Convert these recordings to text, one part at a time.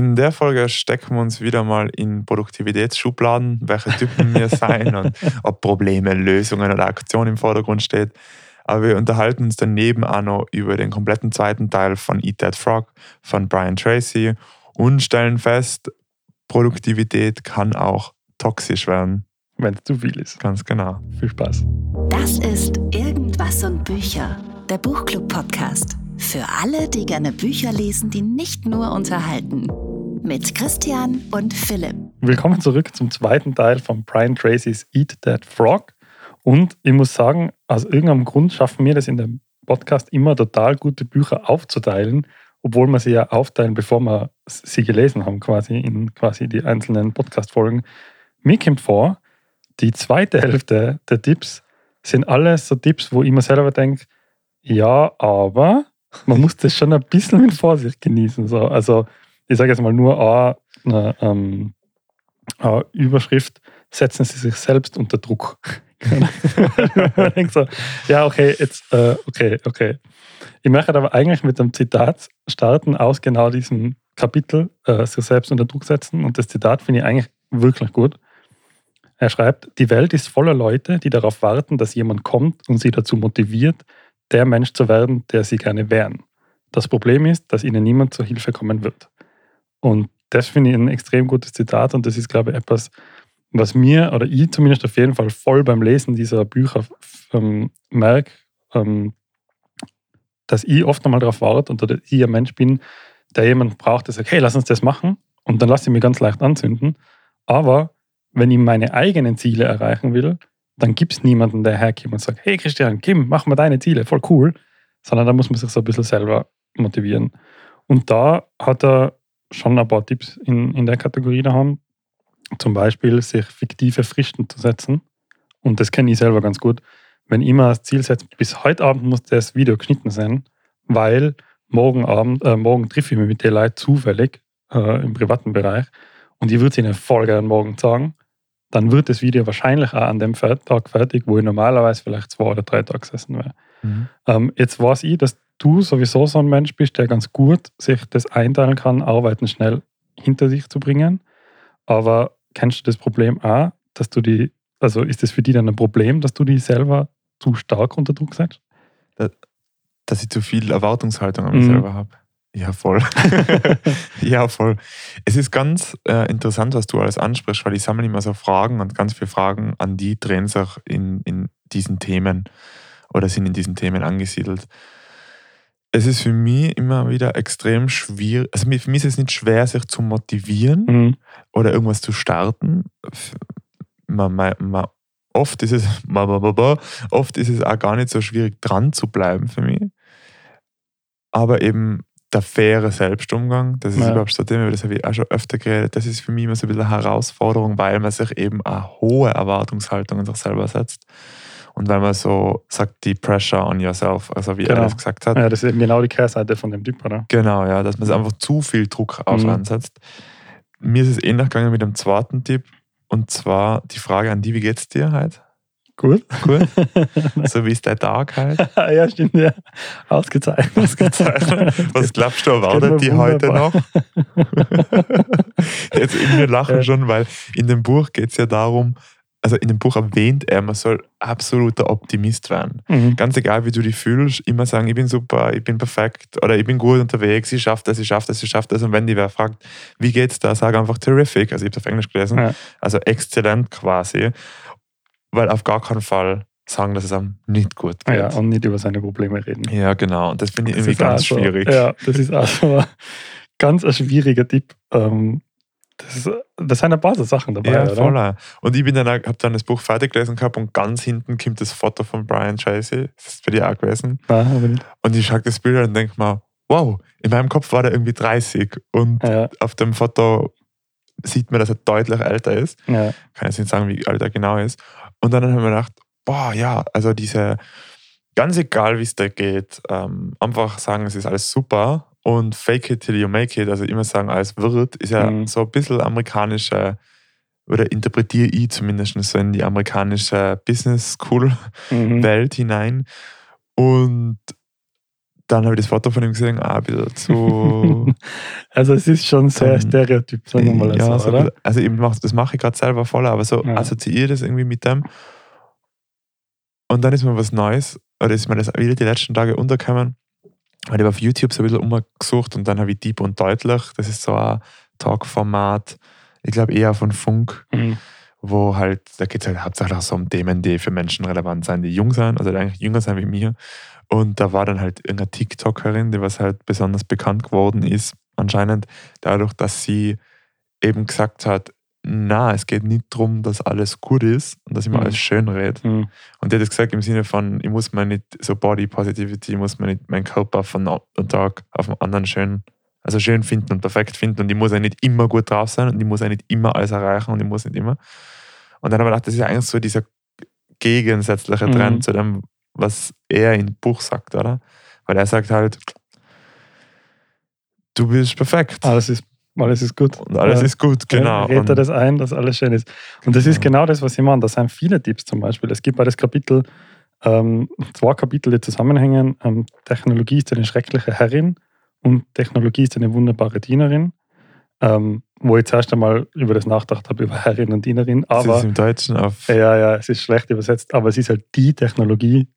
In der Folge stecken wir uns wieder mal in Produktivitätsschubladen, welche Typen wir sein und ob Probleme, Lösungen oder Aktionen im Vordergrund steht. Aber wir unterhalten uns daneben auch noch über den kompletten zweiten Teil von Eat That Frog von Brian Tracy und stellen fest, Produktivität kann auch toxisch werden. Wenn es zu viel ist. Ganz genau. Viel Spaß. Das ist Irgendwas und Bücher, der Buchclub-Podcast. Für alle, die gerne Bücher lesen, die nicht nur unterhalten. Mit Christian und Philipp. Willkommen zurück zum zweiten Teil von Brian Tracy's Eat That Frog. Und ich muss sagen, aus irgendeinem Grund schaffen wir das in dem Podcast immer total gute Bücher aufzuteilen, obwohl wir sie ja aufteilen, bevor wir sie gelesen haben, quasi in quasi die einzelnen Podcast-Folgen. Mir kommt vor, die zweite Hälfte der Tipps sind alles so Tipps, wo ich mir selber denke, ja, aber man muss das schon ein bisschen mit Vorsicht genießen. So. Also ich sage jetzt mal nur eine, ähm, eine Überschrift, setzen Sie sich selbst unter Druck. so, ja, okay, jetzt, äh, okay, okay. Ich möchte aber eigentlich mit einem Zitat starten aus genau diesem Kapitel, äh, sich selbst unter Druck setzen. Und das Zitat finde ich eigentlich wirklich gut. Er schreibt, die Welt ist voller Leute, die darauf warten, dass jemand kommt und sie dazu motiviert, der Mensch zu werden, der sie gerne wären. Das Problem ist, dass ihnen niemand zur Hilfe kommen wird. Und das finde ich ein extrem gutes Zitat und das ist, glaube ich, etwas, was mir oder ich zumindest auf jeden Fall voll beim Lesen dieser Bücher ähm, merke, ähm, dass ich oft einmal darauf warte und dass ich ein Mensch bin, der jemand braucht, der sagt, hey, lass uns das machen und dann lasse ich mich ganz leicht anzünden. Aber wenn ich meine eigenen Ziele erreichen will, dann gibt es niemanden, der herkommt und sagt, hey Christian, Kim, mach mal deine Ziele, voll cool. Sondern da muss man sich so ein bisschen selber motivieren. Und da hat er schon ein paar Tipps in, in der Kategorie daheim. Zum Beispiel sich fiktive Fristen zu setzen. Und das kenne ich selber ganz gut. Wenn ich immer das Ziel setze, bis heute Abend muss das Video geschnitten sein, weil morgen Abend, äh, morgen treffe ich mich mit den Leuten zufällig äh, im privaten Bereich und ich würde es ihnen voll gerne morgen sagen dann wird das Video wahrscheinlich auch an dem Tag fertig, wo ich normalerweise vielleicht zwei oder drei Tage gesessen wäre. Mhm. Ähm, jetzt weiß ich, dass du sowieso so ein Mensch bist, der ganz gut sich das einteilen kann, Arbeiten schnell hinter sich zu bringen. Aber kennst du das Problem auch, dass du die, also ist das für dich dann ein Problem, dass du dich selber zu stark unter Druck setzt? Dass ich zu viel Erwartungshaltung an mich mhm. selber habe. Ja, voll. ja, voll. Es ist ganz äh, interessant, was du alles ansprichst, weil ich sammle immer so Fragen und ganz viele Fragen an die drehen sich in, in diesen Themen oder sind in diesen Themen angesiedelt. Es ist für mich immer wieder extrem schwierig, also für mich ist es nicht schwer, sich zu motivieren mhm. oder irgendwas zu starten. Man, man, man, oft, ist es, oft ist es auch gar nicht so schwierig, dran zu bleiben für mich. Aber eben der faire Selbstumgang, das ist ja. überhaupt so Thema, das habe ich auch schon öfter geredet, das ist für mich immer so ein bisschen eine Herausforderung, weil man sich eben eine hohe Erwartungshaltung an sich selber setzt. Und weil man so sagt, die Pressure on yourself, also wie genau. er das gesagt hat. Ja, das ist eben genau die Kehrseite von dem Typ, oder? Genau, ja, dass man sich einfach zu viel Druck auf mhm. ansetzt. Mir ist es ähnlich gegangen mit dem zweiten Tipp, und zwar die Frage an die, wie geht's dir heute? Gut. Gut. so wie ist der Tag halt? ja, stimmt, ja. Ausgezeichnet. Ausgezeichnet. Was glaubst du, erwartet die heute noch? Jetzt wir lachen ja. schon, weil in dem Buch geht es ja darum, also in dem Buch erwähnt er, man soll absoluter Optimist werden. Mhm. Ganz egal, wie du dich fühlst, immer sagen, ich bin super, ich bin perfekt oder ich bin gut unterwegs, ich schaffe das, ich schaffe das, ich schaffe das. Und wenn die wer fragt, wie geht's da, sag einfach terrific. Also ich habe es auf Englisch gelesen. Ja. Also exzellent quasi weil auf gar keinen Fall sagen, dass es einem nicht gut geht. Ja, und nicht über seine Probleme reden. Ja, genau. Und das finde ich das irgendwie ganz schwierig. ja, das ist auch so ganz ein schwieriger Tipp. Ähm, das, ist, das sind ein paar so Sachen dabei. Ja, voll. Und ich dann, habe dann das Buch fertig gelesen gehabt und ganz hinten kommt das Foto von Brian Tracy. Das ist bei dir auch gewesen. Nicht. Und ich schaue das Bild und denke mir, wow, in meinem Kopf war der irgendwie 30 und ja. auf dem Foto sieht man, dass er deutlich älter ist. Ja. Kann jetzt nicht sagen, wie alt er genau ist. Und dann haben wir gedacht, boah, ja, also diese, ganz egal wie es da geht, ähm, einfach sagen, es ist alles super und fake it till you make it, also immer sagen, alles wird, ist ja mhm. so ein bisschen amerikanische, oder interpretiere ich zumindest so in die amerikanische Business School mhm. Welt hinein. Und dann habe ich das Foto von ihm gesehen, ah, ein bisschen zu. also es ist schon sehr Dann- Stereotyp, sagen wir mal ja, so, oder? also eben mach, das mache ich gerade selber voll, aber so Ja. assoziiere das irgendwie mit dem. Und dann ist mir was Neues, oder ist mir das wieder die letzten Tage untergekommen, weil ich habe auf YouTube so ein bisschen umgesucht und dann habe ich Deep und Deutlich, das ist so ein Talk-Format, ich glaube eher von Funk, Mhm. wo halt, da geht es halt hauptsächlich auch so um Themen, die für Menschen relevant sind, die jung sind, also die eigentlich jünger sind wie mir. Und da war dann halt irgendeine TikTokerin, die was halt besonders bekannt geworden ist, anscheinend dadurch, dass sie eben gesagt hat, na, es geht nicht darum, dass alles gut ist und dass ich mir Mhm. alles schön rede. Mhm. Und die hat das gesagt im Sinne von, ich muss mir nicht so Body Positivity, ich muss mir nicht meinen Körper von einem Tag auf den anderen schön, also schön finden und perfekt finden und ich muss ja nicht immer gut drauf sein und ich muss ja nicht immer alles erreichen und ich muss nicht immer. Und dann habe ich gedacht, das ist ja eigentlich so dieser gegensätzliche Mhm. Trend zu dem, was er im Buch sagt, oder? Weil er sagt halt, du bist perfekt Alles ist, alles ist gut. und alles Ja. ist gut, genau. Redet er das ein, dass alles schön ist. Und das ist Ja. genau das, was ich meine. Das sind viele Tipps zum Beispiel. Es gibt bei das Kapitel, ähm, zwei Kapitel, die zusammenhängen. Ähm, Technologie ist eine schreckliche Herrin und Technologie ist eine wunderbare Dienerin. Ähm, wo ich zuerst einmal über das nachgedacht habe, über Herrin und Dienerin. das ist Aber im Deutschen auf. ja, ja, es ist schlecht übersetzt, aber es ist halt die Technologie.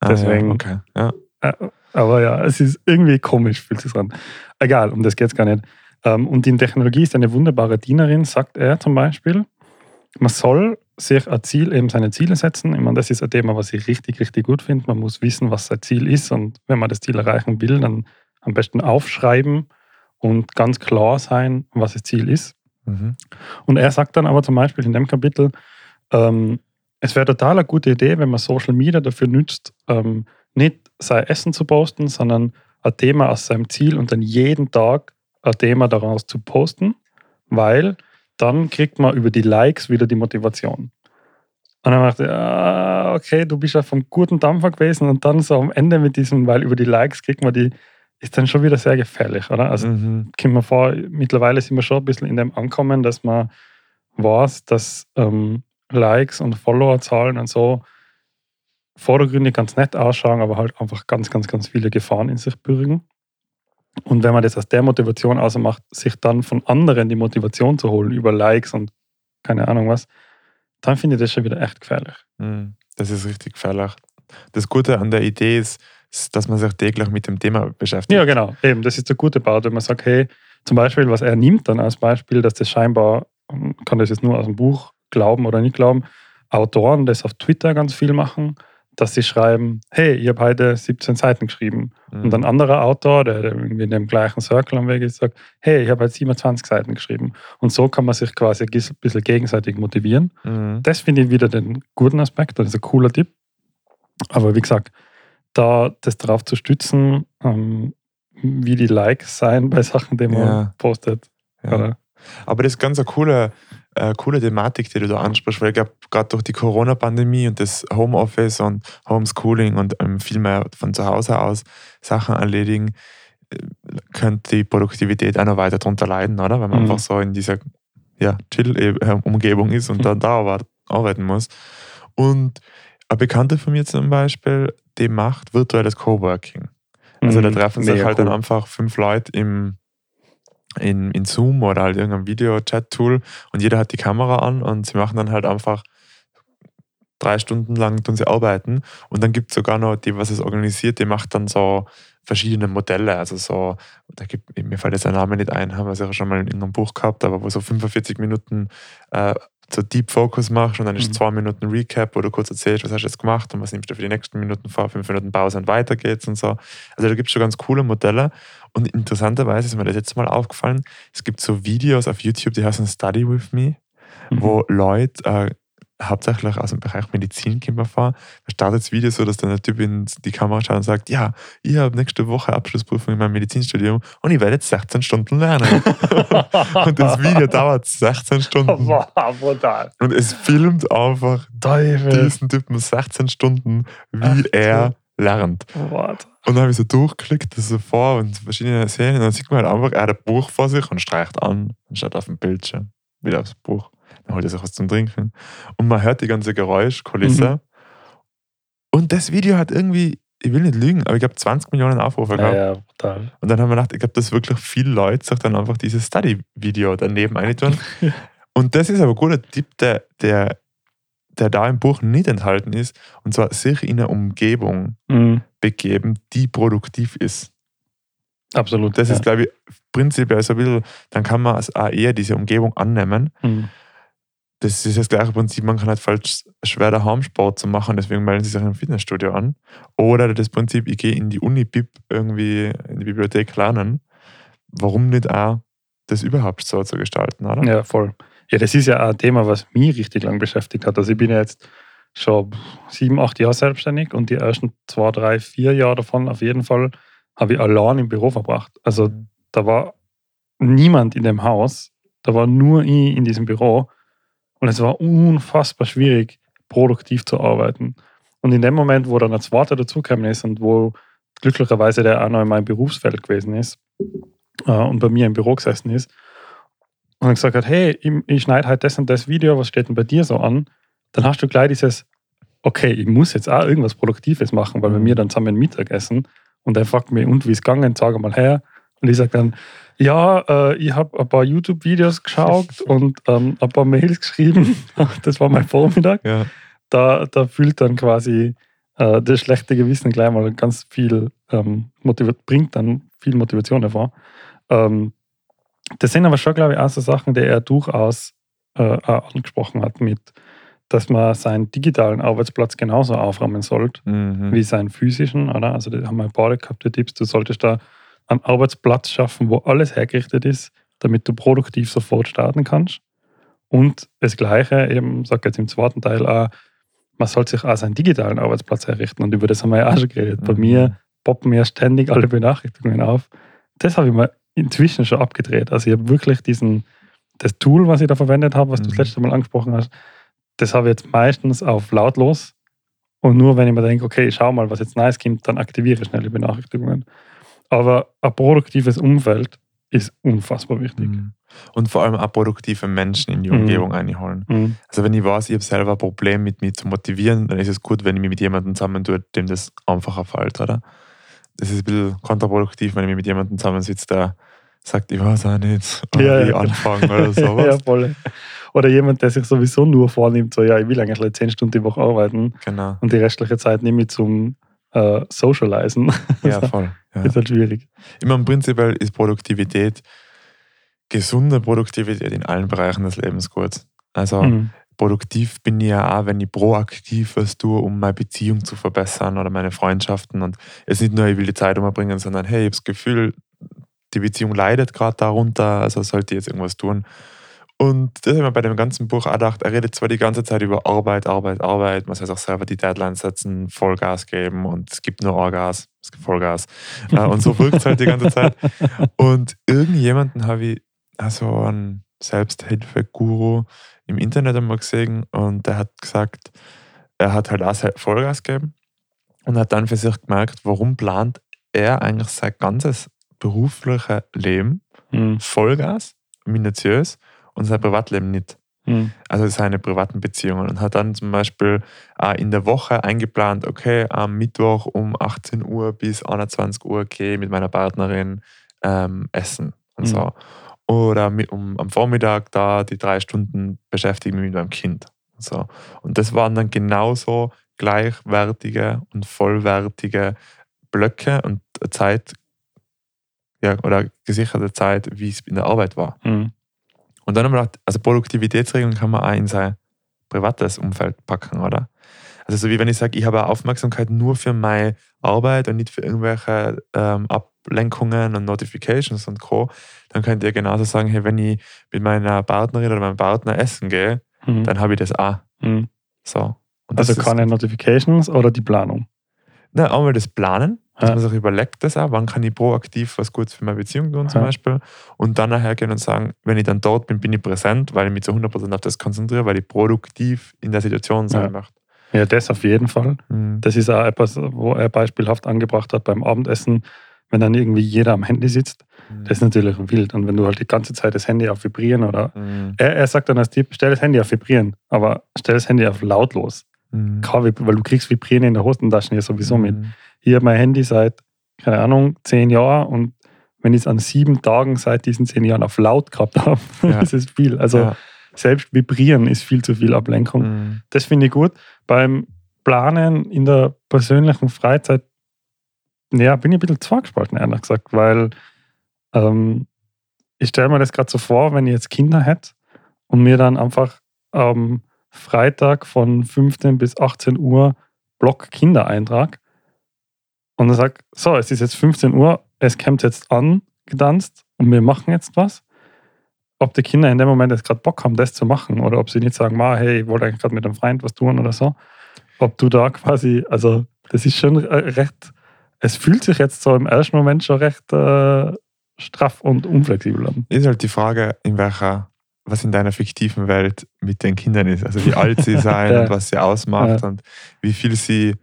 Ah, deswegen- Ja, okay. ja. Äh, Aber ja, es ist irgendwie komisch, fühlt sich an. Egal, um das geht es gar nicht. Ähm, Und in Technologie ist eine wunderbare Dienerin, sagt er zum Beispiel. Man soll sich ein Ziel, eben seine Ziele setzen. Ich meine, das ist ein Thema, was ich richtig, richtig gut finde. Man muss wissen, was sein Ziel ist. Und wenn man das Ziel erreichen will, dann am besten aufschreiben und ganz klar sein, was das Ziel ist. Mhm. Und er sagt dann aber zum Beispiel in dem Kapitel, ähm, es wäre total eine gute Idee, wenn man Social Media dafür nützt, ähm, nicht sein Essen zu posten, sondern ein Thema aus seinem Ziel und dann jeden Tag ein Thema daraus zu posten, weil dann kriegt man über die Likes wieder die Motivation. Und dann dachte ich, ah, okay, du bist ja vom guten Dampfer gewesen und dann so am Ende mit diesem, weil über die Likes kriegt man die, ist dann schon wieder sehr gefährlich, oder? Also Mhm. kommt mir vor, mittlerweile sind wir schon ein bisschen in dem ankommen, dass man weiß, dass ähm, Likes und Followerzahlen und so vordergründig ganz nett ausschauen, aber halt einfach ganz, ganz, ganz viele Gefahren in sich bürgen. Und wenn man das aus der Motivation ausmacht, sich dann von anderen die Motivation zu holen über Likes und keine Ahnung was, dann finde ich das schon wieder echt gefährlich. Mhm. Das ist richtig gefährlich. Das Gute an der Idee ist, dass man sich täglich mit dem Thema beschäftigt. Ja, genau. Eben, das ist der gute Part, wenn man sagt, hey, zum Beispiel, was er nimmt dann als Beispiel, dass das scheinbar, man kann das jetzt nur aus dem Buch glauben oder nicht glauben, Autoren das auf Twitter ganz viel machen, dass sie schreiben, hey, ich habe heute 17 Seiten geschrieben. Mhm. Und ein anderer Autor, der irgendwie in dem gleichen Circle am Weg ist, sagt, hey, ich habe heute 27 Seiten geschrieben. Und so kann man sich quasi ein bisschen gegenseitig motivieren. Mhm. Das finde ich wieder den guten Aspekt, das ist ein cooler Tipp. Aber wie gesagt, da das darauf zu stützen, ähm, wie die Likes sein bei Sachen, die man Ja. postet. Ja. Aber das ist ganz eine coole, äh, coole Thematik, die du da ansprichst, weil ich glaube, gerade durch die Corona-Pandemie und das Homeoffice und Homeschooling und ähm, viel mehr von zu Hause aus Sachen erledigen, äh, könnte die Produktivität auch noch weiter darunter leiden, oder? Weil man Mhm. einfach so in dieser ja, Chill-Umgebung ist und dann da arbeit- arbeiten muss. Und eine Bekannte von mir zum Beispiel, die macht virtuelles Coworking. Also da Mhm. treffen sich Mega halt cool. dann einfach fünf Leute im, in, in Zoom oder halt irgendeinem Video-Chat-Tool und jeder hat die Kamera an und sie machen dann halt einfach drei Stunden lang tun sie arbeiten und dann gibt es sogar noch die, was es organisiert, die macht dann so verschiedene Modelle, also so, da gibt, mir fällt jetzt der Name nicht ein, haben wir sicher schon mal in irgendeinem Buch gehabt, aber wo so 45 Minuten äh, so Deep Focus machst und dann ist Mhm. zwei Minuten Recap, wo du kurz erzählst, was hast du jetzt gemacht und was nimmst du für die nächsten Minuten vor, fünf Minuten Pause und weiter geht's und so. Also da gibt es schon ganz coole Modelle und interessanterweise ist mir das jetzt mal aufgefallen, es gibt so Videos auf YouTube, die heißen Study With Me, Mhm. wo Leute äh, hauptsächlich aus dem Bereich Medizin kommen vor. Da startet das Video so, dass dann der Typ in die Kamera schaut und sagt, ja, ich habe nächste Woche Abschlussprüfung in meinem Medizinstudium und ich werde jetzt 16 Stunden lernen. und das Video dauert 16 Stunden. Wow, brutal. Und es filmt einfach Teufel. diesen Typen 16 Stunden, wie Ach, er lernt. What? Und dann habe ich so durchgeklickt, das so vor und verschiedene Serien. Und dann sieht man halt einfach, er hat ein Buch vor sich und streicht an und schaut auf dem Bildschirm. Wieder aufs Buch. Dann holt er sich was zum Trinken. Und man hört die ganze Geräuschkulisse. Mhm. Und das Video hat irgendwie ich will nicht lügen, aber ich glaube 20 Millionen Aufrufe gehabt. Ja, ja, total. Und dann haben wir gedacht, ich glaube, dass wirklich viele Leute sich dann einfach dieses Study-Video daneben eintun. Und das ist aber ein guter Tipp, der, der, der da im Buch nicht enthalten ist. Und zwar sich in eine Umgebung Mhm. begeben, die produktiv ist. Absolut. Das ja. ist, glaube ich, prinzipiell so ein bisschen, dann kann man als auch eher diese Umgebung annehmen. Mhm. Das ist das gleiche Prinzip, man kann halt falsch schwer daheim Sport zu machen, deswegen melden sie sich im Fitnessstudio an. Oder das Prinzip, ich gehe in die Uni-Bib irgendwie in die Bibliothek lernen. Warum nicht auch das überhaupt so zu gestalten, oder? Ja, voll. Ja, das ist ja auch ein Thema, was mich richtig lang beschäftigt hat. Also ich bin ja jetzt schon sieben, acht Jahre selbstständig und die ersten zwei, drei, vier Jahre davon auf jeden Fall habe ich allein im Büro verbracht. Also da war niemand in dem Haus, da war nur ich in diesem Büro und es war unfassbar schwierig, produktiv zu arbeiten. Und in dem Moment, wo dann ein zweiter dazugekommen ist und wo glücklicherweise der auch noch in meinem Berufsfeld gewesen ist äh, und bei mir im Büro gesessen ist und dann gesagt hat, hey, ich, ich schneide halt das und das Video, was steht denn bei dir so an? Dann hast du gleich dieses, okay, ich muss jetzt auch irgendwas Produktives machen, weil wir mir dann zusammen Mittagessen und er fragt mich, und wie ist gegangen, sag mal her. Und ich sage dann, ja, äh, ich habe ein paar YouTube-Videos geschaut und ähm, ein paar Mails geschrieben. das war mein Vormittag. Ja. Da, da fühlt dann quasi äh, das schlechte Gewissen gleich mal ganz viel, ähm, motiviert, bringt dann viel Motivation hervor. Ähm, das sind aber schon, glaube ich, auch so Sachen, die er durchaus äh, angesprochen hat, mit, dass man seinen digitalen Arbeitsplatz genauso aufräumen sollte Mhm. wie seinen physischen, oder? Also da haben wir ein paar gehabt, die Tipps, du solltest da einen Arbeitsplatz schaffen, wo alles hergerichtet ist, damit du produktiv sofort starten kannst. Und das Gleiche, eben, sag jetzt im zweiten Teil auch, man soll sich auch seinen digitalen Arbeitsplatz herrichten. Und über das haben wir ja auch schon geredet. Bei Mhm. mir poppen mir ständig alle Benachrichtigungen auf. Das habe ich mir inzwischen schon abgedreht. Also ich habe wirklich diesen, das Tool, was ich da verwendet habe, was du das Mhm. letzte Mal angesprochen hast, das habe ich jetzt meistens auf lautlos. Und nur wenn ich mir denke, okay, ich schau mal, was jetzt nice kommt, dann aktiviere ich schnell die Benachrichtigungen. Aber ein produktives Umfeld ist unfassbar wichtig. Mhm. Und vor allem auch produktive Menschen in die Mhm. Umgebung einholen. Mhm. Also wenn ich weiß, ich habe selber ein Problem mit mir zu motivieren, dann ist es gut, wenn ich mich mit jemandem zusammentue, dem das einfacher fällt, oder? Das ist ein bisschen kontraproduktiv, wenn ich mich mit jemandem zusammensitze, der sagt, ich weiß auch nicht, oder Ja, wie ja. anfangen oder sowas. ja, voll. Oder jemand, der sich sowieso nur vornimmt, so, ja, ich will eigentlich nur 10 Stunden die Woche arbeiten Genau. und die restliche Zeit nehme ich zum äh, Socializen. Ja, voll. Ja. ist halt schwierig. Ich meine, prinzipiell ist Produktivität, gesunde Produktivität in allen Bereichen des Lebens gut. Also Mhm. produktiv bin ich ja auch, wenn ich proaktiv was tue, um meine Beziehung zu verbessern oder meine Freundschaften. Und es ist nicht nur, ich will die Zeit umbringen, sondern hey, ich habe das Gefühl, die Beziehung leidet gerade darunter, also sollte ich jetzt irgendwas tun. Und das habe ich mir bei dem ganzen Buch auch gedacht, er redet zwar die ganze Zeit über Arbeit, Arbeit, Arbeit, man soll auch selber die Deadlines setzen, Vollgas geben und es gibt nur Orgas, es gibt Vollgas. Äh, und so wirkt es halt die ganze Zeit. Und irgendjemanden habe ich, also einen Selbsthilfe-Guru im Internet einmal gesehen und der hat gesagt, er hat halt auch Vollgas gegeben und hat dann für sich gemerkt, warum plant er eigentlich sein ganzes berufliches Leben Mhm. Vollgas, minutiös und sein Privatleben nicht. Mhm. Also seine privaten Beziehungen und hat dann zum Beispiel äh, in der Woche eingeplant, okay, am Mittwoch um 18 Uhr bis 21 Uhr gehe ich mit meiner Partnerin ähm, essen und Mhm. so. Oder mi- um, am Vormittag da die drei Stunden beschäftige mich mit meinem Kind. Und, so. und das waren dann genauso gleichwertige und vollwertige Blöcke und Zeit ja, oder gesicherte Zeit, wie es in der Arbeit war. Mhm. Und dann haben wir gedacht, also Produktivitätsregeln kann man auch in sein privates Umfeld packen, oder? Also so wie wenn ich sage, ich habe Aufmerksamkeit nur für meine Arbeit und nicht für irgendwelche ähm, Ablenkungen und Notifications und Co., dann könnt ihr genauso sagen, hey, wenn ich mit meiner Partnerin oder meinem Partner essen gehe, Mhm. dann habe ich das auch. Mhm. So. Also keine Notifications oder die Planung. Na, einmal das Planen, dass Ja. man sich überlegt, das auch, wann kann ich proaktiv was Gutes für meine Beziehung tun, zum. Beispiel. Und dann nachher gehen und sagen, wenn ich dann dort bin, bin ich präsent, weil ich mich zu 100% auf das konzentriere, weil ich produktiv in der Situation sein möchte. Ja, das auf jeden Fall. Mhm. Das ist auch etwas, wo er beispielhaft angebracht hat beim Abendessen, wenn dann irgendwie jeder am Handy sitzt. Das ist natürlich wild. Und wenn du halt die ganze Zeit das Handy auf Vibrieren oder. Mhm. Er, er sagt dann als Tipp, stell das Handy auf Vibrieren, aber stell das Handy auf lautlos. Mhm. weil du kriegst Vibrieren in der Hosentasche ja sowieso mhm. mit. Ich habe mein Handy seit, keine Ahnung, zehn Jahren und wenn ich es an sieben Tagen seit diesen zehn Jahren auf laut gehabt habe, ja. das ist viel. Also ja. selbst vibrieren ist viel zu viel Ablenkung. Mhm. Das finde ich gut. Beim Planen in der persönlichen Freizeit, ja, bin ich ein bisschen zwangsgespalten, ehrlich gesagt, weil ähm, ich stelle mir das gerade so vor, wenn ich jetzt Kinder hätte und mir dann einfach am Freitag von 15 bis 18 Uhr Block Kindereintrag und dann sage, so, es ist jetzt 15 Uhr, es kommt jetzt an, gedanzt und wir machen jetzt was. Ob die Kinder in dem Moment jetzt gerade Bock haben, das zu machen oder ob sie nicht sagen, hey, ich wollte eigentlich gerade mit einem Freund was tun oder so. Ob du da quasi, also das ist schon recht, es fühlt sich jetzt so im ersten Moment schon recht äh, straff und unflexibel an. Ist halt die Frage, in welcher, was in deiner fiktiven Welt mit den Kindern ist. Also wie alt sie sein ja. und was sie ausmacht ja. und wie viel sie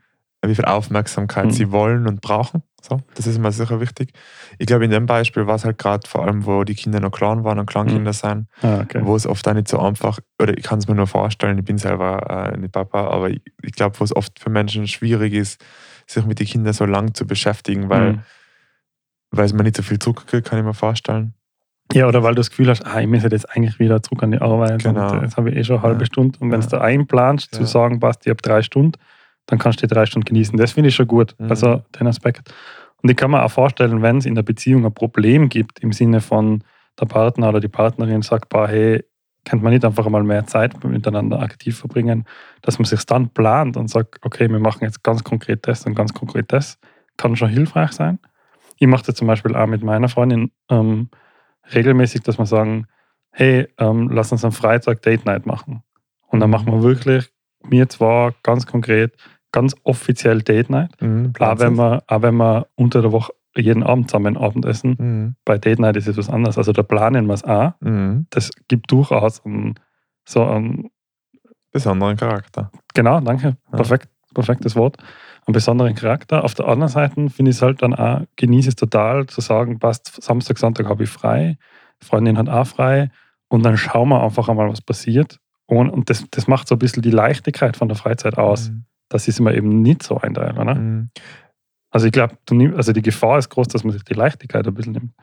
wie viel Aufmerksamkeit mhm. sie wollen und brauchen. So, das ist immer sicher wichtig. Ich glaube, in dem Beispiel war es halt gerade vor allem, wo die Kinder noch klein waren und Kleinkinder mhm. sind, ah, okay. wo es oft auch nicht so einfach, oder ich kann es mir nur vorstellen, ich bin selber äh, nicht Papa, aber ich, ich glaube, wo es oft für Menschen schwierig ist, sich mit den Kindern so lang zu beschäftigen, weil, mhm. weil man nicht so viel zurückkriegt, kann ich mir vorstellen. Ja, oder weil du das Gefühl hast, ah, ich muss jetzt eigentlich wieder zurück an die Arbeit. Genau. Und jetzt habe ich eh schon eine halbe ja. Stunde. Und wenn ja. du da einplanst, zu sagen, passt, ich habe drei Stunden, dann kannst du die drei Stunden genießen. Das finde ich schon gut. Mhm. Also den Aspekt. Und ich kann mir auch vorstellen, wenn es in der Beziehung ein Problem gibt, im Sinne von der Partner oder die Partnerin sagt, bah, hey, könnte man nicht einfach mal mehr Zeit miteinander aktiv verbringen, dass man sich dann plant und sagt, okay, wir machen jetzt ganz konkret das und ganz konkret das, kann schon hilfreich sein. Ich mache das zum Beispiel auch mit meiner Freundin ähm, regelmäßig, dass wir sagen, hey, ähm, lass uns am Freitag Date Night machen. Und dann machen wir wirklich, mir zwar ganz konkret, ganz offiziell Date Night. Mhm, auch, wenn wir, auch wenn wir unter der Woche jeden Abend zusammen Abendessen. Mhm. Bei Date Night ist es was anderes. Also da planen wir es auch. Mhm. Das gibt durchaus einen, so einen besonderen Charakter. Genau, danke. Ja. Perfekt, perfektes Wort. Einen besonderen Charakter. Auf der anderen Seite finde ich es halt dann auch, genieße es total zu sagen, passt, Samstag, Sonntag habe ich frei, Freundin hat auch frei und dann schauen wir einfach einmal, was passiert. Und, das, das macht so ein bisschen die Leichtigkeit von der Freizeit aus. Mhm das ist immer eben nicht so einteilen. Oder? Mhm. Also ich glaube, also die Gefahr ist groß, dass man sich die Leichtigkeit ein bisschen nimmt.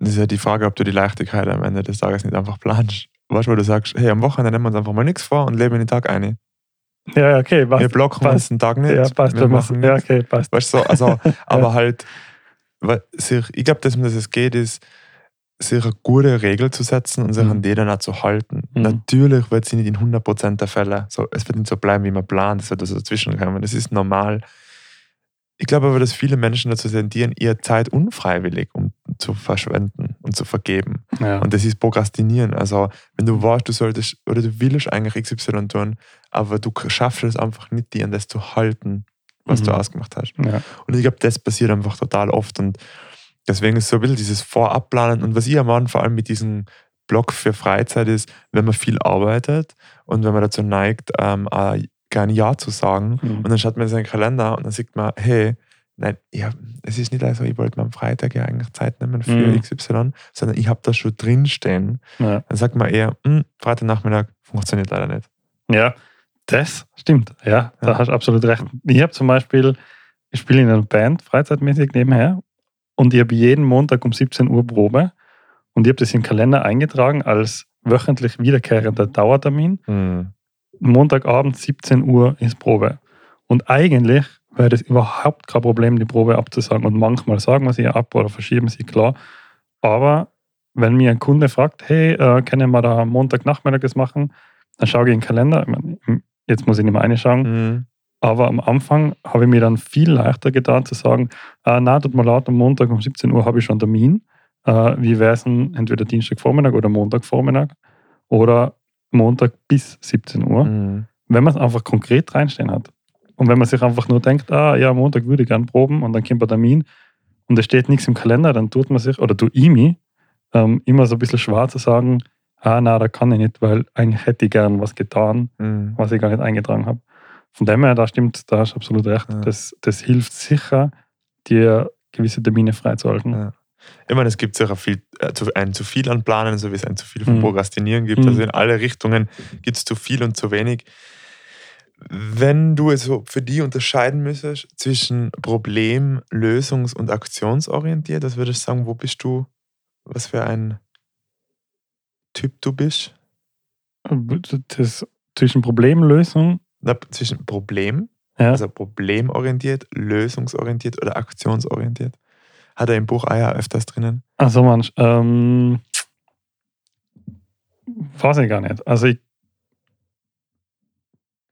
Das ist ja die Frage, ob du die Leichtigkeit am Ende des Tages nicht einfach planst. Weißt du, wo du sagst, hey, am Wochenende nehmen wir uns einfach mal nichts vor und leben in den Tag ein. Ja, okay, passt. Wir blocken passt. uns den Tag nicht. Ja, passt. Wir machen ja, okay, passt. Weißt du, so, also, aber halt, ich glaube, dass man das geht, ist, sich eine gute Regel zu setzen und sich mhm. an die dann auch zu halten. Mhm. Natürlich wird sie nicht in 100% der Fälle, so, es wird nicht so bleiben, wie man plant, es wird also dazwischen kommen, das ist normal. Ich glaube aber, dass viele Menschen dazu tendieren, ihre Zeit unfreiwillig um zu verschwenden und zu vergeben. Ja. Und das ist Prokrastinieren. Also, wenn du weißt, du solltest oder du willst eigentlich XY tun, aber du schaffst es einfach nicht, dir an das zu halten, was mhm. du ausgemacht hast. Ja. Und ich glaube, das passiert einfach total oft. Und Deswegen ist so ein bisschen dieses Vorabplanen und was ich am Anfang vor allem mit diesem Blog für Freizeit ist, wenn man viel arbeitet und wenn man dazu neigt, ähm, gerne Ja zu sagen mhm. und dann schaut man in seinen Kalender und dann sieht man, hey, nein, ja, es ist nicht so, ich wollte mir am Freitag ja eigentlich Zeit nehmen für mhm. XY, sondern ich habe das schon drinstehen. Ja. Dann sagt man eher, hm, Freitagnachmittag funktioniert leider nicht. Ja, das stimmt. Ja, da ja. hast du absolut recht. Ich habe zum Beispiel, ich spiele in einer Band freizeitmäßig nebenher und ich habe jeden Montag um 17 Uhr Probe. Und ich habe das im Kalender eingetragen als wöchentlich wiederkehrender Dauertermin. Mhm. Montagabend 17 Uhr ist Probe. Und eigentlich wäre das überhaupt kein Problem, die Probe abzusagen. Und manchmal sagen wir sie ab oder verschieben sie, klar. Aber wenn mir ein Kunde fragt, hey, äh, können wir da Montagnachmittag das machen, dann schaue ich in den Kalender. Ich meine, jetzt muss ich nicht mehr reinschauen. Mhm. Aber am Anfang habe ich mir dann viel leichter getan zu sagen, äh, na, tut mir leid, am Montag um 17 Uhr habe ich schon einen Termin. Äh, wie wäre es denn entweder Dienstagvormittag oder Montagvormittag oder Montag bis 17 Uhr, mhm. wenn man es einfach konkret reinstehen hat. Und wenn man sich einfach nur denkt, ah ja, Montag würde ich gerne proben und dann kommt ein Termin und es steht nichts im Kalender, dann tut man sich, oder du IMI, ähm, immer so ein bisschen schwer zu sagen, ah na, da kann ich nicht, weil eigentlich hätte ich gern was getan, mhm. was ich gar nicht eingetragen habe. Von dem her, da stimmt, da hast du absolut recht. Ja. Das, das hilft sicher, dir gewisse Termine freizuhalten. Ja. Ich meine, es gibt sicher viel, äh, ein zu viel an Planen, so wie es ein zu viel von mhm. Prokrastinieren gibt. Mhm. Also in alle Richtungen gibt es zu viel und zu wenig. Wenn du es so für die unterscheiden müsstest zwischen Problem-, Lösungs- und Aktionsorientiert, was würdest du sagen, wo bist du, was für ein Typ du bist? Das zwischen Problemlösung, Na, zwischen Problem, ja, also problemorientiert, lösungsorientiert oder aktionsorientiert. Hat er im Buch Eier öfters drinnen? also manch, ähm, weiß ich gar nicht. Also ich,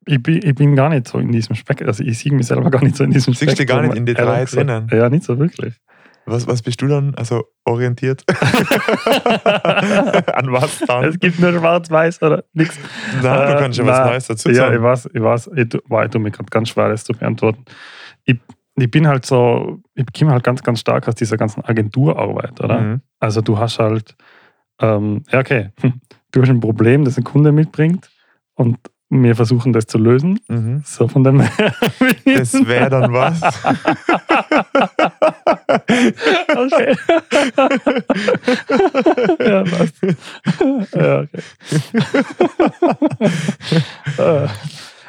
ich, bin, ich bin gar nicht so in diesem Spektrum, also ich sehe mich selber gar nicht so in diesem Siehst du Spektrum. gar nicht in gesagt. drinnen? Ja, nicht so wirklich. Was, was bist du dann? Also orientiert? An was dann? Es gibt nur schwarz-weiß oder nichts. Nein, du Äh, kannst ja was. Neues dazu Ja, sagen. ich weiß, ich weiß, ich, tu- boah, ich tue mir gerade ganz schwer, das zu beantworten. Ich, ich bin halt so, ich komme halt ganz, ganz stark aus dieser ganzen Agenturarbeit, oder? Mhm. Also du hast halt, ähm, ja okay, du hast ein Problem, das ein Kunde mitbringt und wir versuchen das zu lösen. Mhm. So von dem her. Das wäre dann was. okay. ja, passt. ja, okay. Äh,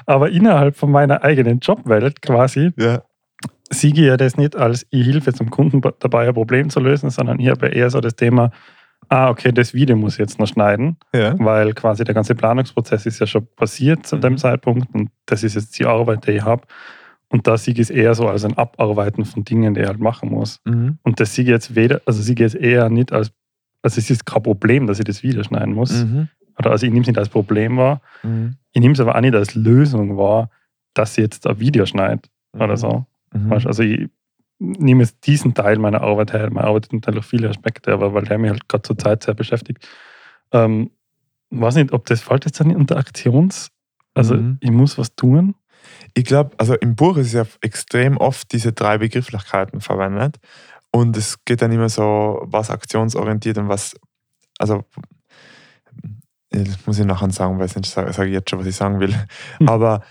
Aber innerhalb von meiner eigenen Jobwelt quasi ja. ich ja das nicht als ich Hilfe zum Kunden dabei, ein Problem zu lösen, sondern ich habe eher so das Thema, ah, okay, das Video muss ich jetzt noch schneiden, ja. weil quasi der ganze Planungsprozess ist ja schon passiert zu dem Mhm. Zeitpunkt und das ist jetzt die Arbeit, die ich habe. Und da sehe ich es eher so als ein Abarbeiten von Dingen, die ich halt machen muss. Mhm. Und das sehe ich jetzt weder, also ich jetzt eher nicht als, also es ist kein Problem, dass ich das Video schneiden muss. Mhm. Oder also ich nehme es nicht als Problem wahr. Mhm. Ich nehme es aber auch nicht als Lösung wahr, dass ich jetzt ein Video schneide oder so. Mhm. Also ich nehme jetzt diesen Teil meiner Arbeit her. Meine Arbeit enthält auch viele Aspekte, aber weil der mich halt gerade zur Zeit sehr beschäftigt. Ähm, weiß nicht, ob das fällt jetzt dann unter Aktions. Also Mhm. ich muss was tun. Ich glaube, also im Buch ist ja extrem oft diese drei Begrifflichkeiten verwendet. Und es geht dann immer so, was aktionsorientiert und was, also, das muss ich nachher sagen, weil sonst sage sage ich jetzt schon, was ich sagen will. Hm. Aber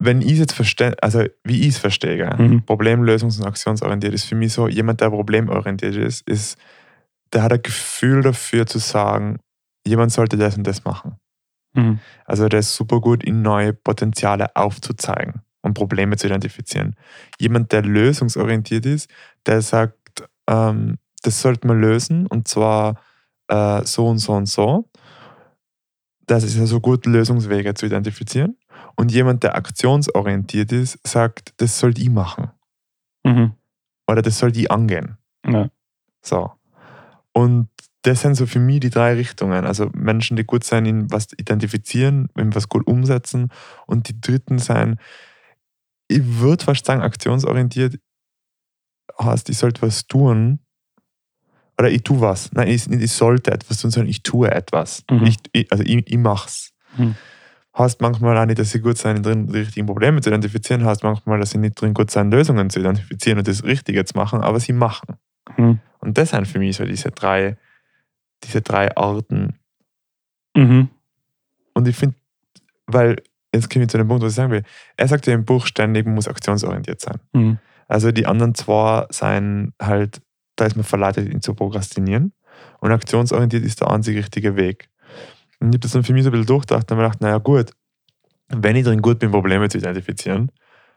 wenn ich es jetzt verstehe, also wie ich es verstehe? Mhm. problemlösungs- und aktionsorientiert ist für mich so, jemand, der problemorientiert ist, ist, der hat ein Gefühl dafür zu sagen, jemand sollte das und das machen. Mhm. Also der ist super gut in neue Potenziale aufzuzeigen und Probleme zu identifizieren. Jemand, der lösungsorientiert ist, der sagt, ähm, das sollte man lösen und zwar äh, so und so und so. Das ist also gut, Lösungswege zu identifizieren. Und jemand, der aktionsorientiert ist, sagt, das soll die machen Mhm. oder das soll die angehen. Ja. So. Und das sind so für mich die drei Richtungen. Also Menschen, die gut sein in was identifizieren, in was gut umsetzen. Und die dritten sein, ich würde fast sagen, aktionsorientiert heißt, ich sollte was tun. Oder ich tue was. Nein, ich, ich sollte etwas tun, sondern ich tue etwas. Mhm. Ich, ich, also ich, ich mach's. Mhm. Heißt manchmal auch nicht, dass ich gut sein drin, die richtigen Probleme zu identifizieren, heißt manchmal, dass ich nicht drin gut sein, Lösungen zu identifizieren und das Richtige zu machen, aber sie machen. Mhm. Und das sind für mich so diese drei, diese drei Arten. Mhm. Und ich finde, weil, jetzt komme ich zu dem Punkt, was ich sagen will. Er sagt ja im Buch ständig, man muss aktionsorientiert sein. Mhm. Also die anderen zwei seien halt, da ist man verleitet, ihn zu prokrastinieren. Und aktionsorientiert ist der einzige richtige Weg. Und ich habe das dann für mich so ein bisschen durchgedacht und habe mir gedacht, naja gut, wenn ich drin gut bin, Probleme zu identifizieren,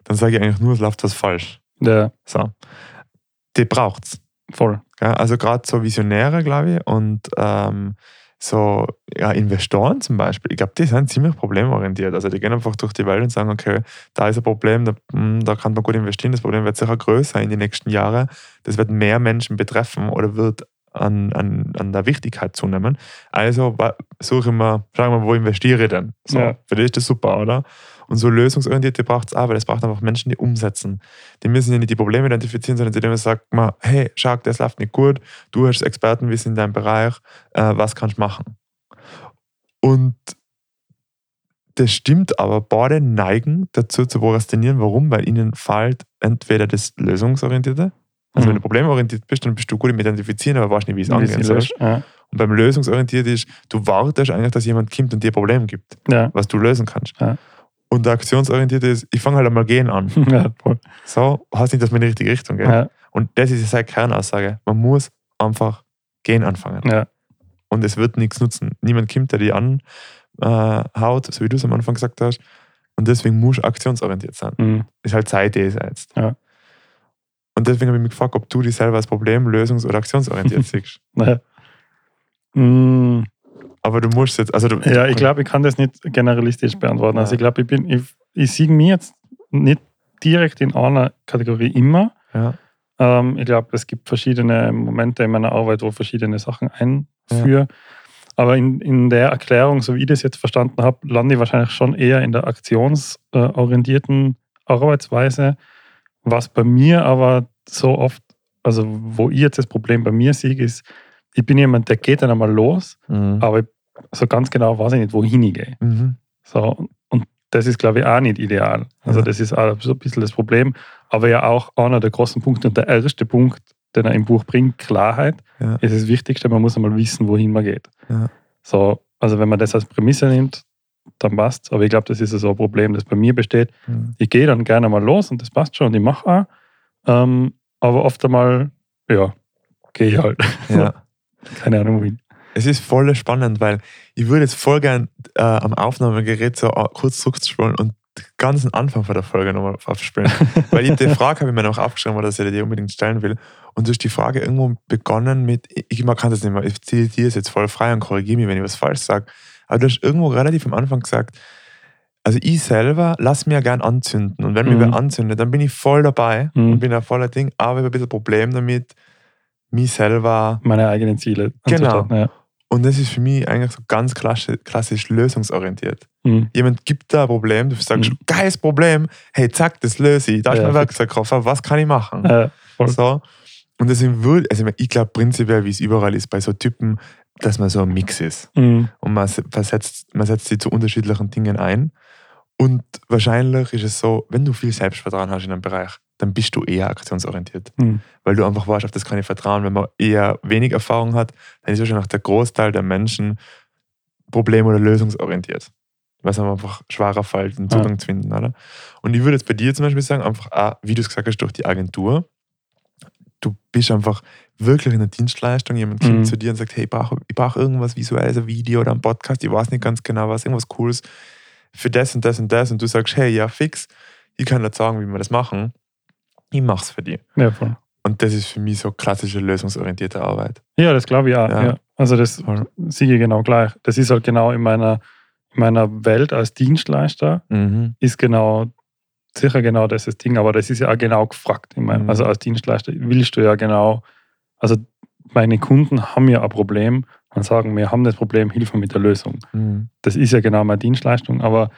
dann sage ich eigentlich nur, es läuft was falsch. Ja, So. Die braucht's. voll. Ja, also gerade so Visionäre, glaube ich, und ähm, so ja, Investoren zum Beispiel, ich glaube, die sind ziemlich problemorientiert. Also die gehen einfach durch die Welt und sagen, okay, da ist ein Problem, da, hm, da kann man gut investieren, das Problem wird sicher größer in die nächsten Jahre, das wird mehr Menschen betreffen oder wird an, an, an der Wichtigkeit zunehmen. Also suche ich mal, schauen wir mal, wo investiere ich denn? So, Ja. Für die ist das super, oder? Und so lösungsorientierte braucht es auch, weil es braucht einfach Menschen, die umsetzen. Die müssen ja nicht die Probleme identifizieren, sondern die sagt man, hey, schau, das läuft nicht gut, du hast Expertenwissen in deinem Bereich, äh, was kannst du machen? Und das stimmt aber, beide neigen dazu zu prokrastinieren. Warum? Weil ihnen fehlt entweder das Lösungsorientierte, also wenn Mhm. du problemorientiert bist, dann bist du gut im Identifizieren, aber weißt nicht, wie es angehen soll. Ja. Und beim Lösungsorientiert ist, du wartest eigentlich, dass jemand kommt und dir ein Problem gibt, Ja. was du lösen kannst. Ja. Und der Aktionsorientierte ist, ich fange halt einmal gehen an. So, heißt nicht, dass man in die richtige Richtung geht. Und das ist seine Kernaussage. Man muss einfach gehen anfangen. Und es wird nichts nutzen. Niemand kommt, der die anhaut, so wie du es am Anfang gesagt hast. Und deswegen muss du aktionsorientiert sein. Mhm. Ist halt Zeit eh jetzt. Ja. Und deswegen habe ich mich gefragt, ob du dich selber als Problem lösungs- oder aktionsorientiert siehst. Naja. Mm, Aber du musst jetzt, also du, Ja, ich glaube, ich kann das nicht generalistisch beantworten. Also Ja. ich glaube, ich bin, ich, ich sehe mich jetzt nicht direkt in einer Kategorie immer. Ja, Ähm, ich glaube, es gibt verschiedene Momente in meiner Arbeit, wo verschiedene Sachen einführe. Aber in, in der Erklärung, so wie ich das jetzt verstanden habe, lande ich wahrscheinlich schon eher in der aktionsorientierten Arbeitsweise, was bei mir aber so oft, also wo ich jetzt das Problem bei mir sehe, ist, ich bin jemand, der geht dann einmal los, mhm. aber so ganz genau weiß ich nicht, wohin ich gehe. Mhm. So, und das ist, glaube ich, auch nicht ideal. Also, Ja. das ist auch so ein bisschen das Problem. Aber ja auch einer der großen Punkte und der erste Punkt, den er im Buch bringt, Klarheit, Ja. ist das Wichtigste. Man muss einmal wissen, wohin man geht. Ja. So, also, wenn man das als Prämisse nimmt, dann passt Aber ich glaube, das ist so ein Problem, das bei mir besteht. Mhm. Ich gehe dann gerne mal los und das passt schon und ich mache auch. Ähm, aber oft einmal, ja, gehe ich halt. ja. Keine Ahnung, wohin. Es ist voll spannend, weil ich würde jetzt voll gern äh, am Aufnahmegerät so äh, kurz zurückspulen und den ganzen Anfang von der Folge nochmal abspielen. weil ich die Frage habe ich mir noch aufgeschrieben, weil ich dir unbedingt stellen will. Und du hast die Frage irgendwo begonnen mit, ich man kann das nicht mehr, ich ziehe dir es jetzt voll frei und korrigiere mich, wenn ich was falsch sage. Aber du hast irgendwo relativ am Anfang gesagt, also ich selber lass mir ja gern anzünden. Und wenn mich Mhm. wer anzündet, dann bin ich voll dabei Mhm. und bin ein voller Ding, aber ich habe ein bisschen Problem damit, mich selber Meine eigenen Ziele. Genau. Ja. und das ist für mich eigentlich so ganz klassisch, klassisch lösungsorientiert. Mhm. Jemand gibt da ein Problem, du sagst, Mhm. geiles Problem, hey, zack, das löse ich. Da ist Ja, mein. Werkzeugkoffer, was kann ich machen? Voll. So. Und deswegen würde, also ich glaube prinzipiell, wie es überall ist, bei so Typen, dass man so ein Mix ist. Mhm. Und man, se- versetzt, man setzt sie zu unterschiedlichen Dingen ein. Und wahrscheinlich ist es so, wenn du viel Selbstvertrauen hast in einem Bereich, dann bist du eher aktionsorientiert. Mhm. Weil du einfach weißt, auf das kann ich vertrauen. Wenn man eher wenig Erfahrung hat, dann ist wahrscheinlich der Großteil der Menschen problem- oder lösungsorientiert. Weil es einfach schwerer fällt, Ja. Zugang zu finden. Oder? Und ich würde jetzt bei dir zum Beispiel sagen, einfach auch, wie du es gesagt hast, durch die Agentur. Du bist einfach wirklich in der Dienstleistung. Jemand kommt Mhm. zu dir und sagt, hey, ich brauche ich brauch irgendwas Visuelles, ein Video oder ein Podcast, ich weiß nicht ganz genau was, irgendwas Cooles für das und das und das. Und du sagst, hey, ja, fix, ich kann dir sagen, wie wir das machen. Ich mach's für dich. Ja, voll. Und das ist für mich so klassische lösungsorientierte Arbeit. Ja, das glaube ich auch. Ja. Ja. Also das sehe ich genau gleich. Das ist halt genau in meiner, in meiner Welt als Dienstleister Mhm. ist genau sicher genau das das Ding, aber das ist ja auch genau gefragt. Meine, Mhm. Also als Dienstleister willst du ja genau, also meine Kunden haben ja ein Problem und sagen, wir haben das Problem, hilf mir mit der Lösung. Mhm. Das ist ja genau meine Dienstleistung, aber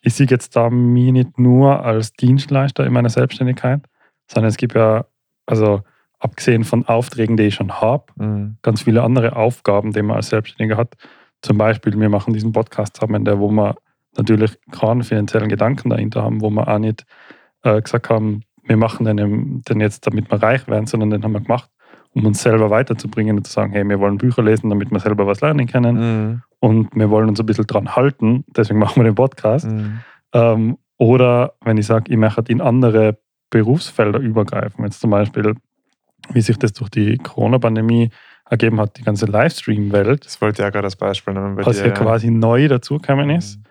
ich sehe jetzt da mich nicht nur als Dienstleister in meiner Selbstständigkeit, sondern es gibt ja, also abgesehen von Aufträgen, die ich schon habe, Mhm. ganz viele andere Aufgaben, die man als Selbstständiger hat. Zum Beispiel, wir machen diesen Podcast zusammen, der, wo wir natürlich keinen finanziellen Gedanken dahinter haben, wo wir auch nicht äh, gesagt haben, wir machen den, den jetzt, damit wir reich werden, sondern den haben wir gemacht, um uns selber weiterzubringen und zu sagen, hey, wir wollen Bücher lesen, damit wir selber was lernen können Mhm. und wir wollen uns ein bisschen dran halten, deswegen machen wir den Podcast. Mhm. Ähm, oder wenn ich sage, ich möchte in andere Berufsfelder übergreifen, jetzt zum Beispiel, wie sich das durch die Corona-Pandemie ergeben hat, die ganze Livestream-Welt, Das wollte ich ja gerade als Beispiel nehmen was dir. ja quasi neu dazugekommen ist, Mhm.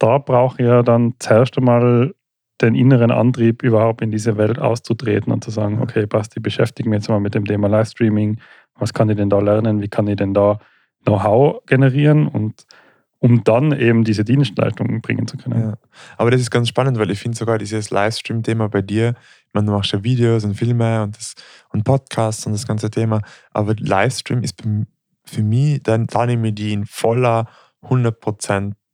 Da brauche ich ja dann zuerst einmal den inneren Antrieb, überhaupt in diese Welt auszutreten und zu sagen, Ja. okay, passt, ich beschäftige mich jetzt mal mit dem Thema Livestreaming, was kann ich denn da lernen, wie kann ich denn da Know-how generieren und um dann eben diese Dienstleistungen bringen zu können. Ja. Aber das ist ganz spannend, weil ich finde sogar dieses Livestream-Thema bei dir, ich meine, du machst ja Videos und Filme und, das, und Podcasts und das ganze Thema, aber Livestream ist für- mich, dann, da nehme ich die in voller,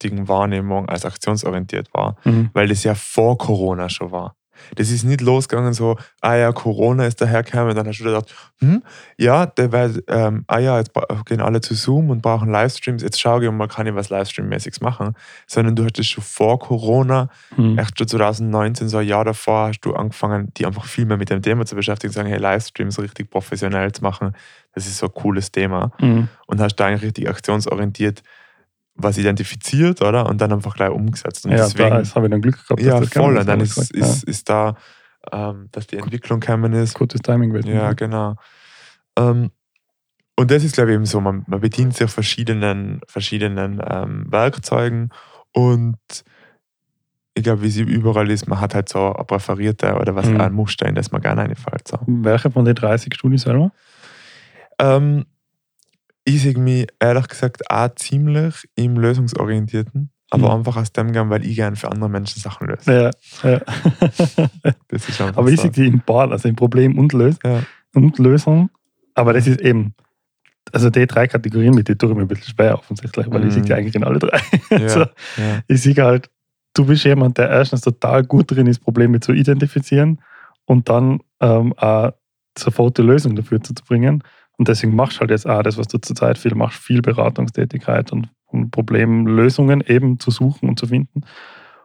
hundertprozentigen Wahrnehmung als aktionsorientiert wahr, Mhm. weil das ja vor Corona schon war. Das ist nicht losgegangen so, ah ja, Corona ist dahergekommen und dann hast du gedacht, hm, ja, der wird, ähm, ah ja, jetzt gehen alle zu Zoom und brauchen Livestreams, jetzt schau ich mal, kann ich was Livestream-mäßiges machen, sondern du hattest schon vor Corona, Mhm. echt schon 2019, so ein Jahr davor, hast du angefangen, die einfach viel mehr mit dem Thema zu beschäftigen, zu sagen, hey, Livestreams richtig professionell zu machen, das ist so ein cooles Thema Mhm. und hast da eigentlich richtig aktionsorientiert was identifiziert, oder? Und dann einfach gleich umgesetzt. Und Ja, deswegen, da habe ich dann Glück gehabt. dass ja, das voll. Und dann ist, ist, ist, ist da, ähm, dass die Entwicklung gekommen ist. gutes Timing gewesen. Ja, genau. Ähm, und das ist, glaube ich, eben so, man, man bedient sich verschiedenen, verschiedenen ähm, Werkzeugen und ich glaube, wie sie überall ist, man hat halt so ein präferierte oder was Mhm. ein Muster, in das man gerne reinfällt. So. Welche von den 30 Studien selber? Ähm, ich sehe mich ehrlich gesagt auch ziemlich im Lösungsorientierten, aber Mhm. einfach aus dem gern, weil ich gerne für andere Menschen Sachen löse. Ja, ja. Das ist einfach Aber ich sehe die im Bad, also im Problem und, Lös Ja. und Lösung. Aber das ist eben, also die drei Kategorien mit, die tue ich mir ein bisschen schwer offensichtlich, weil ich sehe die Mhm. eigentlich in alle drei. Ja, so, ja. ich sehe halt, du bist jemand, der erstens total gut drin ist, Probleme zu identifizieren und dann ähm, auch sofort die Lösung dafür zu bringen. Und deswegen machst du halt jetzt auch das, was du zurzeit viel machst, viel Beratungstätigkeit und, und Problemlösungen eben zu suchen und zu finden.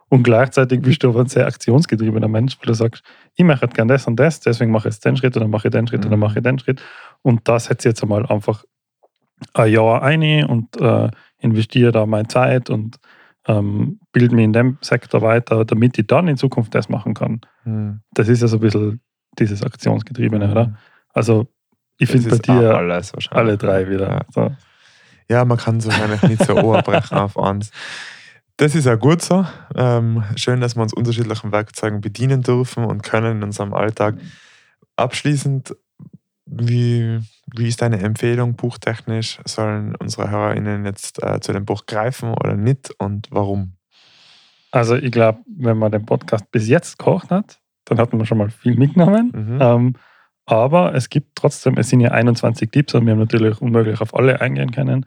Und gleichzeitig bist du aber ein sehr aktionsgetriebener Mensch, weil du sagst, ich mache jetzt gern das und das, deswegen mache ich jetzt den Schritt und dann mache ich den Schritt und dann Mhm. mache ich den Schritt. Und das setze ich jetzt einmal einfach ein Jahr ein und äh, investiere da meine Zeit und ähm, bilde mich in dem Sektor weiter, damit ich dann in Zukunft das machen kann. Hm. Das ist ja so ein bisschen dieses Aktionsgetriebene, oder? Also ich finde bei dir alles alle drei wieder. Ja. So. Ja, man kann es wahrscheinlich nicht so oberbrechen auf eins. Das ist auch gut so. Ähm, schön, dass wir uns unterschiedlichen Werkzeugen bedienen dürfen und können in unserem Alltag. Abschließend, wie, wie ist deine Empfehlung buchtechnisch? Sollen unsere HörerInnen jetzt äh, zu dem Buch greifen oder nicht und warum? Also ich glaube, wenn man den Podcast bis jetzt gekocht hat, dann hat man schon mal viel mitgenommen. Mhm. Ähm, aber es gibt trotzdem, es sind ja 21 Tipps und wir haben natürlich unmöglich auf alle eingehen können.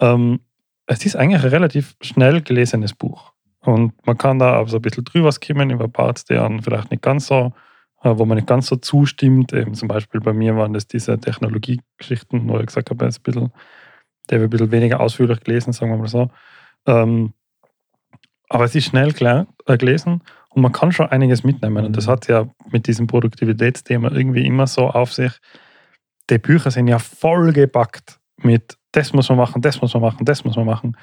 Ähm, es ist eigentlich ein relativ schnell gelesenes Buch. Und man kann da auch so ein bisschen drüber skimmen über Parts, die einen vielleicht nicht ganz so, äh, wo man nicht ganz so zustimmt. Eben zum Beispiel bei mir waren das diese Technologiegeschichten, wo ich gesagt habe, jetzt ein bisschen, der wird ein bisschen weniger ausführlich gelesen, sagen wir mal so. Ähm, aber es ist schnell äh, gelesen und man kann schon einiges mitnehmen. Und das Mhm. hat ja mit diesem Produktivitätsthema irgendwie immer so auf sich. Die Bücher sind ja voll gepackt mit das muss man machen, das muss man machen, das muss man machen.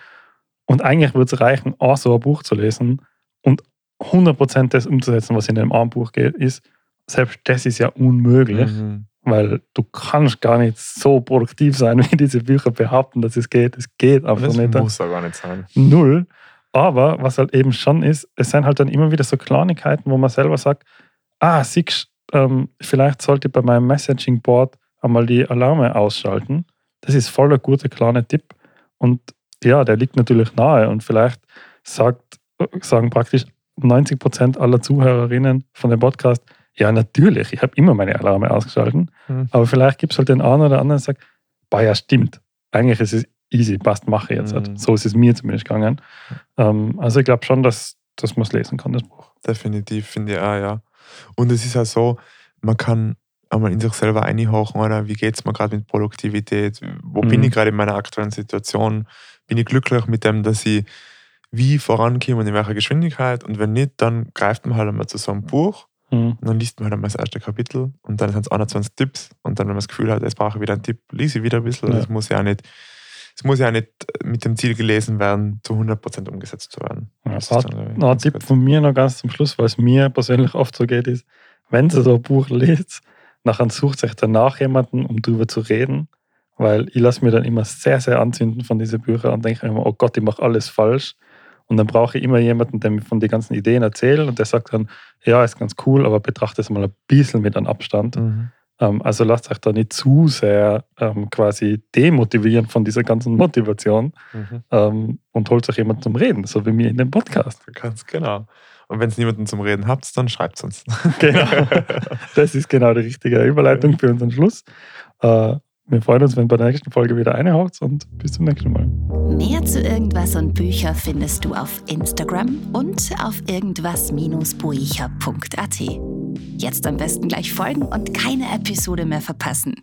Und eigentlich würde es reichen, auch so ein Buch zu lesen und 100% das umzusetzen, was in dem einen Buch geht, ist, selbst das ist ja unmöglich, Mhm. weil du kannst gar nicht so produktiv sein, wie diese Bücher behaupten, dass es geht. Es geht einfach Das nicht. muss ja gar nicht sein. Null. Aber was halt eben schon ist, es sind halt dann immer wieder so Kleinigkeiten, wo man selber sagt, ah, siehst, ähm, vielleicht sollte ich bei meinem Messaging-Board einmal die Alarme ausschalten. Das ist voll der gute kleine Tipp. Und ja, der liegt natürlich nahe. Und vielleicht sagt, sagen praktisch 90 Prozent aller Zuhörerinnen von dem Podcast, ja, natürlich, ich habe immer meine Alarme ausgeschalten. Mhm. Aber vielleicht gibt es halt den einen oder anderen, der sagt, bah, ja, stimmt. Eigentlich ist es easy, passt, mache ich jetzt. Mhm. So ist es mir zumindest gegangen. Ähm, also ich glaube schon, dass, dass man es lesen kann, das Buch. Definitiv, finde ich auch, ja. Und es ist ja so, man kann einmal in sich selber einhauchen, oder wie geht es mir gerade mit Produktivität? Wo bin Mhm. ich gerade in meiner aktuellen Situation? Bin ich glücklich mit dem, dass ich wie vorankomme und in welcher Geschwindigkeit? Und wenn nicht, dann greift man halt einmal zu so einem Buch Mhm. und dann liest man halt einmal das erste Kapitel und dann sind es 21 Tipps und dann, wenn man das Gefühl hat, jetzt brauche ich wieder einen Tipp, lese ich wieder ein bisschen. Ja. Das muss ja auch nicht, es muss ja nicht mit dem Ziel gelesen werden, zu 100% umgesetzt zu werden. Ja, Das ist dann, Noch ein Tipp gut. von mir noch ganz zum Schluss, weil es mir persönlich oft so geht, ist, wenn ihr so ein Buch lest, nachher sucht euch danach jemanden, um drüber zu reden, weil ich lasse mir dann immer sehr, sehr anzünden von diesen Büchern und denke immer, oh Gott, ich mache alles falsch. Und dann brauche ich immer jemanden, der mir von den ganzen Ideen erzählt und der sagt dann, ja, ist ganz cool, aber betrachte es mal ein bisschen mit einem Abstand. Mhm. Ähm, also lasst euch da nicht zu sehr ähm, quasi demotivieren von dieser ganzen Motivation Mhm. ähm, und holt euch jemanden zum Reden, so wie mir in dem Podcast. Ganz genau. Und wenn es niemanden zum Reden habt, dann schreibt es uns. Genau. Das ist genau die richtige Überleitung für unseren Schluss. Äh, wir freuen uns, wenn bei der nächsten Folge wieder reinhaut und bis zum nächsten Mal. Mehr zu irgendwas und Bücher findest du auf Instagram und auf irgendwas-buecher.at. Jetzt am besten gleich folgen und keine Episode mehr verpassen.